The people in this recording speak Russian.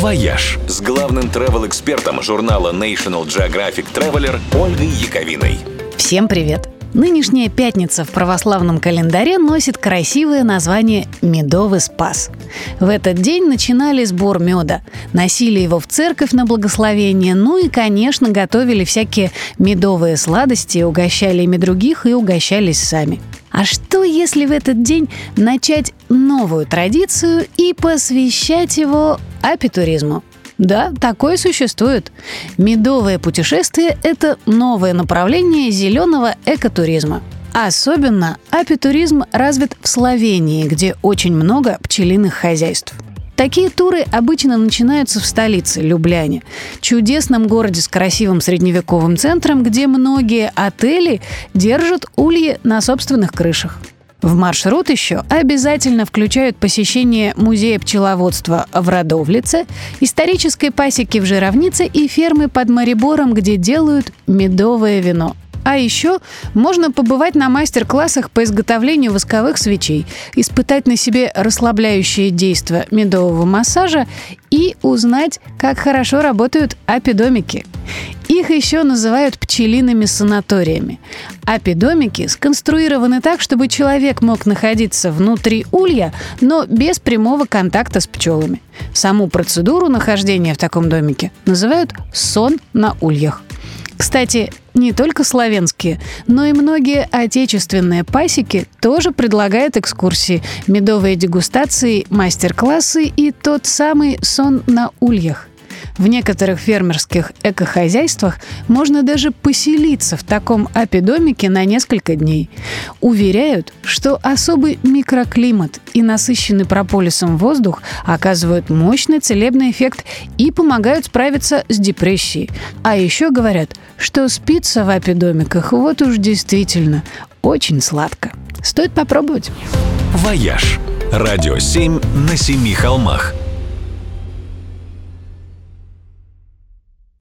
«Вояж» с главным travel-экспертом журнала National Geographic Traveler Ольгой Яковиной. Всем привет! Нынешняя пятница в православном календаре носит красивое название «Медовый спас». В этот день начинали сбор меда, носили его в церковь на благословение, ну и, конечно, готовили всякие медовые сладости, угощали ими других и угощались сами. А что, если в этот день начать новую традицию и посвящать его апитуризму? Да, такое существует. Медовое путешествие – это новое направление зеленого экотуризма. Особенно апитуризм развит в Словении, где очень много пчелиных хозяйств. Такие туры обычно начинаются в столице, Любляне, чудесном городе с красивым средневековым центром, где многие отели держат ульи на собственных крышах. В маршрут еще обязательно включают посещение музея пчеловодства в Родовлице, исторической пасеки в Жировнице и фермы под Марибором, где делают медовое вино. А еще можно побывать на мастер-классах по изготовлению восковых свечей, испытать на себе расслабляющие действия медового массажа и узнать, как хорошо работают апидомики. Их еще называют пчелиными санаториями. Апидомики сконструированы так, чтобы человек мог находиться внутри улья, но без прямого контакта с пчелами. Саму процедуру нахождения в таком домике называют сон на ульях. Кстати, не только славянские, но и многие отечественные пасеки тоже предлагают экскурсии, медовые дегустации, мастер-классы и тот самый сон на ульях. В некоторых фермерских экохозяйствах можно даже поселиться в таком апидомике на несколько дней. Уверяют, что особый микроклимат и насыщенный прополисом воздух оказывают мощный целебный эффект и помогают справиться с депрессией. А еще говорят, что спится в апидомиках вот уж действительно очень сладко. Стоит попробовать. «Вояж» – радио 7 на семи холмах –